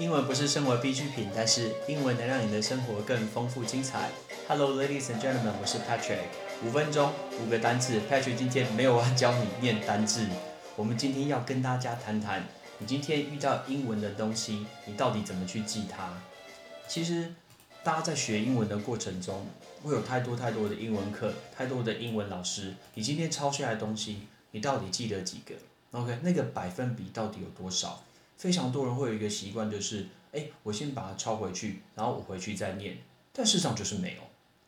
英文不是生活必需品，但是英文能让你的生活更丰富精彩。Hello, ladies and gentlemen，我是 Patrick。五分钟，五个单字。Patrick 今天没有要教你念单字，我们今天要跟大家谈谈，你今天遇到英文的东西，你到底怎么去记它？其实，大家在学英文的过程中，会有太多太多的英文课，太多的英文老师。你今天抄下来的东西，你到底记得几个？OK，那个百分比到底有多少？非常多人会有一个习惯，就是，哎，我先把它抄回去，然后我回去再念。但事实上就是没有，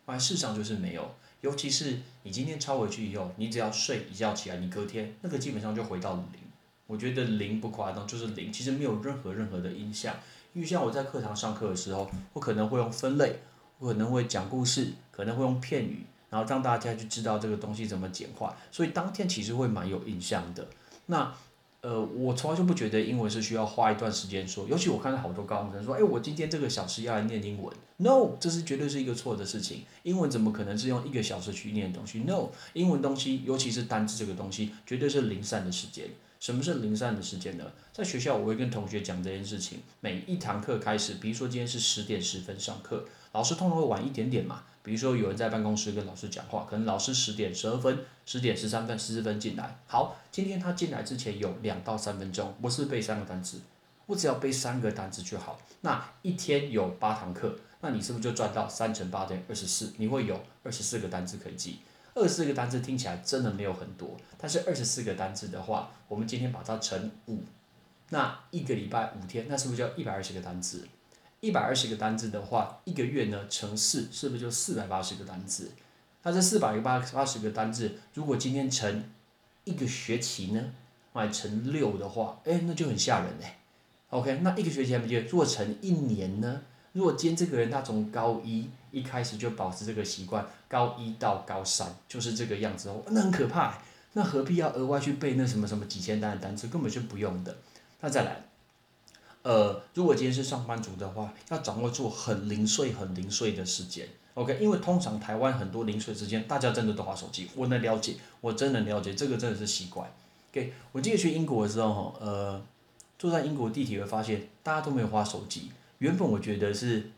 啊，事实上就是没有。尤其是你今天抄回去以后，你只要睡一觉起来，你隔天那个基本上就回到零。我觉得零不夸张，就是零，其实没有任何任何的影响。因为像我在课堂上课的时候，我可能会用分类，我可能会讲故事，可能会用片语，然后让大家去知道这个东西怎么简化，所以当天其实会蛮有印象的。那。呃，我从来就不觉得英文是需要花一段时间说，尤其我看到好多高中生说，哎，我今天这个小时要来念英文，no，这是绝对是一个错的事情。英文怎么可能是用一个小时去念东西？no，英文东西，尤其是单词这个东西，绝对是零散的时间。什么是零散的时间呢？在学校我会跟同学讲这件事情，每一堂课开始，比如说今天是十点十分上课，老师通常会晚一点点嘛。比如说有人在办公室跟老师讲话，可能老师十点十二分、十点十三分、十四分进来。好，今天他进来之前有两到三分钟，我是背三个单词，我只要背三个单词就好。那一天有八堂课，那你是不是就赚到三乘八等于二十四？你会有二十四个单词可以记。二十四个单词听起来真的没有很多，但是二十四个单词的话，我们今天把它乘五，那一个礼拜五天，那是不是就一百二十个单词？一百二十个单字的话，一个月呢乘四，是不是就四百八十个单字？那这四百八八十个单字，如果今天乘一个学期呢，来乘六的话，哎，那就很吓人嘞。OK，那一个学期还不如果乘一年呢？如果今天这个人他从高一一开始就保持这个习惯，高一到高三就是这个样子哦，那很可怕。那何必要额外去背那什么什么几千单的单词？根本就不用的。那再来。呃，如果今天是上班族的话，要掌握住很零碎、很零碎的时间，OK？因为通常台湾很多零碎时间，大家真的都划手机。我能了解，我真能了解，这个真的是习惯。OK？我记得去英国的时候，哈，呃，坐在英国地铁会发现大家都没有划手机。原本我觉得是，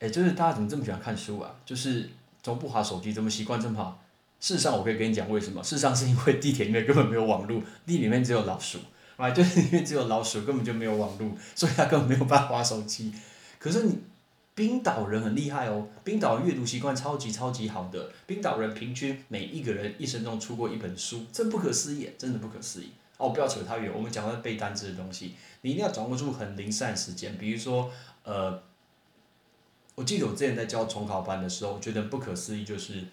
哎，就是大家怎么这么喜欢看书啊？就是怎么不划手机？怎么习惯这么好？事实上，我可以跟你讲为什么。事实上是因为地铁里面根本没有网络，地里面只有老鼠。啊，就是因为只有老鼠，根本就没有网络，所以他根本没有办法玩手机。可是你冰岛人很厉害哦，冰岛阅读习惯超级超级好的，冰岛人平均每一个人一生中出过一本书，真不可思议，真的不可思议。哦，不要扯太远，我们讲到背单词的东西，你一定要掌握住很零散时间。比如说，呃，我记得我之前在教重考班的时候，我觉得不可思议就是。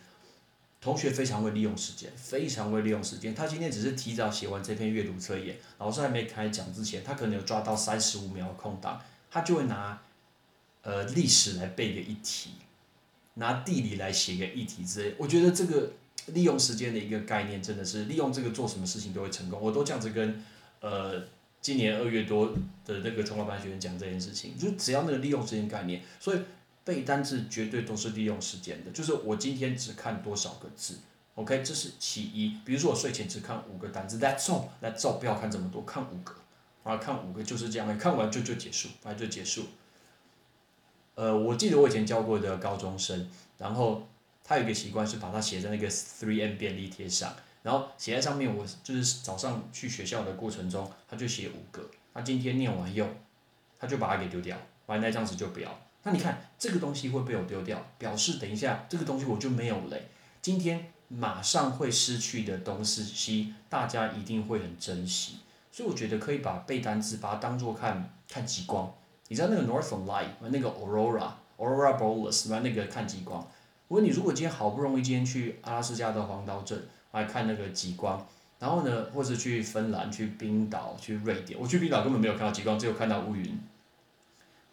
同学非常会利用时间，非常会利用时间。他今天只是提早写完这篇阅读测验，老师还没开讲之前，他可能有抓到三十五秒的空档，他就会拿，呃，历史来背个一题，拿地理来写个一题之类。我觉得这个利用时间的一个概念，真的是利用这个做什么事情都会成功。我都这样子跟，呃，今年二月多的那个中华班学员讲这件事情，就只要那个利用时间概念，所以。背单词绝对都是利用时间的，就是我今天只看多少个字，OK，这是其一。比如说我睡前只看五个单词，That's all，That's all，不要看这么多，看五个，啊，看五个就是这样，看完就就结束，啊就结束。呃，我记得我以前教过的高中生，然后他有一个习惯是把它写在那个 three M 便利贴上，然后写在上面，我就是早上去学校的过程中，他就写五个，他今天念完又，他就把它给丢掉，完那张纸就不要。那你看这个东西会被我丢掉，表示等一下这个东西我就没有了。今天马上会失去的东西，大家一定会很珍惜。所以我觉得可以把背单词把它当做看看极光。你知道那个 Northern Light 那个 Aurora Aurora Borealis 那个看极光。我问你，如果今天好不容易今天去阿拉斯加的黄岛镇来看那个极光，然后呢，或者去芬兰、去冰岛、去瑞典，我去冰岛根本没有看到极光，只有看到乌云。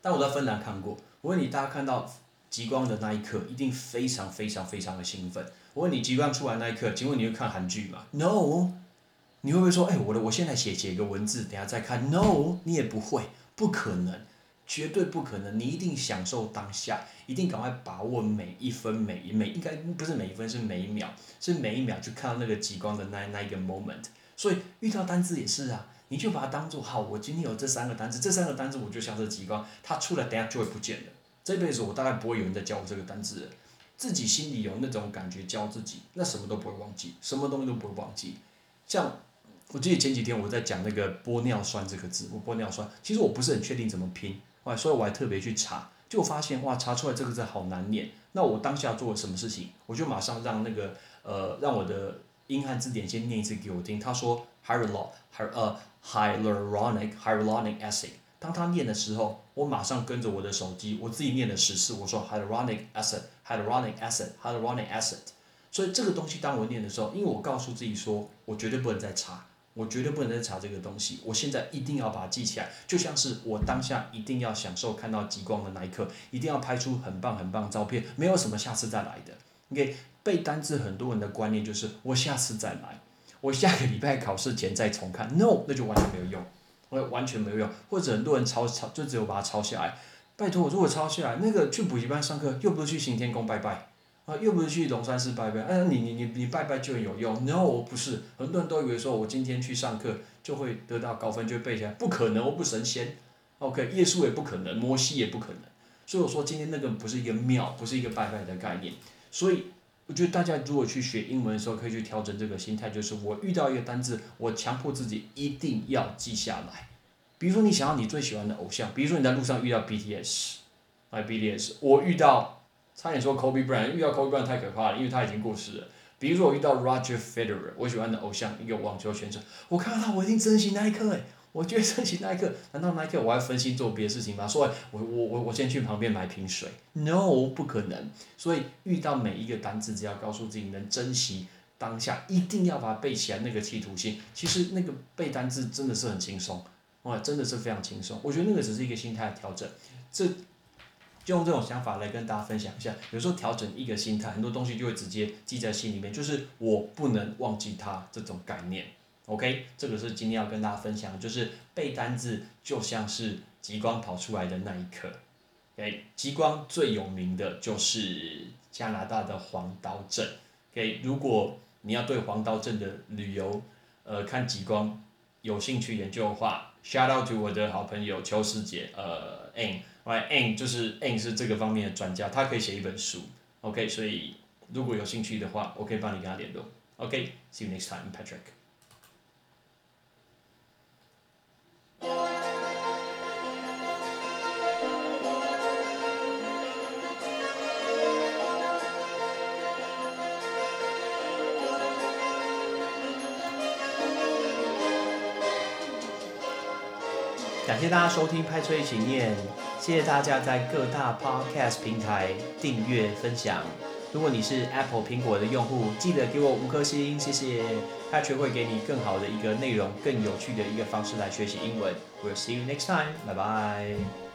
但我在芬兰看过。我问你，大家看到极光的那一刻，一定非常非常非常的兴奋。我问你，极光出来那一刻，请问你会看韩剧吗？No，你会不会说，哎，我的，我现在写写一个文字，等下再看？No，你也不会，不可能，绝对不可能。你一定享受当下，一定赶快把握每一分每一每，应该不是每一分，是每一秒，是每一秒去看到那个极光的那那一个 moment。所以遇到单字也是啊，你就把它当做好，我今天有这三个单字，这三个单字我就像这几光，它出来等下就会不见了。这辈子我大概不会有人再教我这个单字了，自己心里有那种感觉教自己，那什么都不会忘记，什么东西都不会忘记。像我记得前几天我在讲那个玻尿酸这个字，我玻尿酸，其实我不是很确定怎么拼，哇，所以我还特别去查，就发现哇，查出来这个字好难念。那我当下做了什么事情？我就马上让那个呃，让我的英汉字典先念一次给我听。他说 hyaluronic 呃 hyaluronic hyaluronic acid。当他念的时候，我马上跟着我的手机，我自己念了十次。我说 hyaluronic acid hyaluronic acid hyaluronic acid。所以这个东西当我念的时候，因为我告诉自己说，我绝对不能再查。我绝对不能再查这个东西，我现在一定要把它记起来，就像是我当下一定要享受看到极光的那一刻，一定要拍出很棒很棒的照片，没有什么下次再来的。OK，背单词很多人的观念就是我下次再来，我下个礼拜考试前再重看，No，那就完全没有用，我完全没有用。或者很多人抄抄，就只有把它抄下来。拜托，我如果抄下来，那个去补习班上课，又不是去行天宫拜拜。啊，又不是去龙山寺拜拜，哎，你你你你拜拜就有用？No，不是，很多人都以为说我今天去上课就会得到高分，就背起来，不可能，我不神仙。OK，耶稣也不可能，摩西也不可能。所以我说今天那个不是一个庙，不是一个拜拜的概念。所以我觉得大家如果去学英文的时候，可以去调整这个心态，就是我遇到一个单字，我强迫自己一定要记下来。比如说你想要你最喜欢的偶像，比如说你在路上遇到 BTS，哎，BTS，我遇到。差点说 Kobe Bryant，遇到 Kobe Bryant 太可怕了，因为他已经过世了。比如说我遇到 Roger Federer，我喜欢的偶像一个网球选手，我看到他我一定珍惜那一刻哎，我觉得珍惜那一刻，难道那一刻我还分心做别的事情吗？说我我我我先去旁边买瓶水，No，不可能。所以遇到每一个单词，只要告诉自己能珍惜当下，一定要把它背起来，那个企图心，其实那个背单词真的是很轻松，哇，真的是非常轻松。我觉得那个只是一个心态的调整，这。就用这种想法来跟大家分享一下，有时候调整一个心态，很多东西就会直接记在心里面，就是我不能忘记它这种概念。OK，这个是今天要跟大家分享，就是背单字就像是极光跑出来的那一刻。OK，极光最有名的就是加拿大的黄刀镇。OK，如果你要对黄刀镇的旅游，呃，看极光有兴趣研究的话，shout out to 我的好朋友邱师姐，呃，Ann，Right，Ann 就是 Ann 是这个方面的专家，他可以写一本书，OK，所以如果有兴趣的话，我可以帮你跟他联络，OK，See you next time, Patrick. 感谢大家收听《拍车一起念》，谢谢大家在各大 Podcast 平台订阅分享。如果你是 Apple 苹果的用户，记得给我五颗星，谢谢。他却会给你更好的一个内容、更有趣的一个方式来学习英文。We'll see you next time，Bye bye.。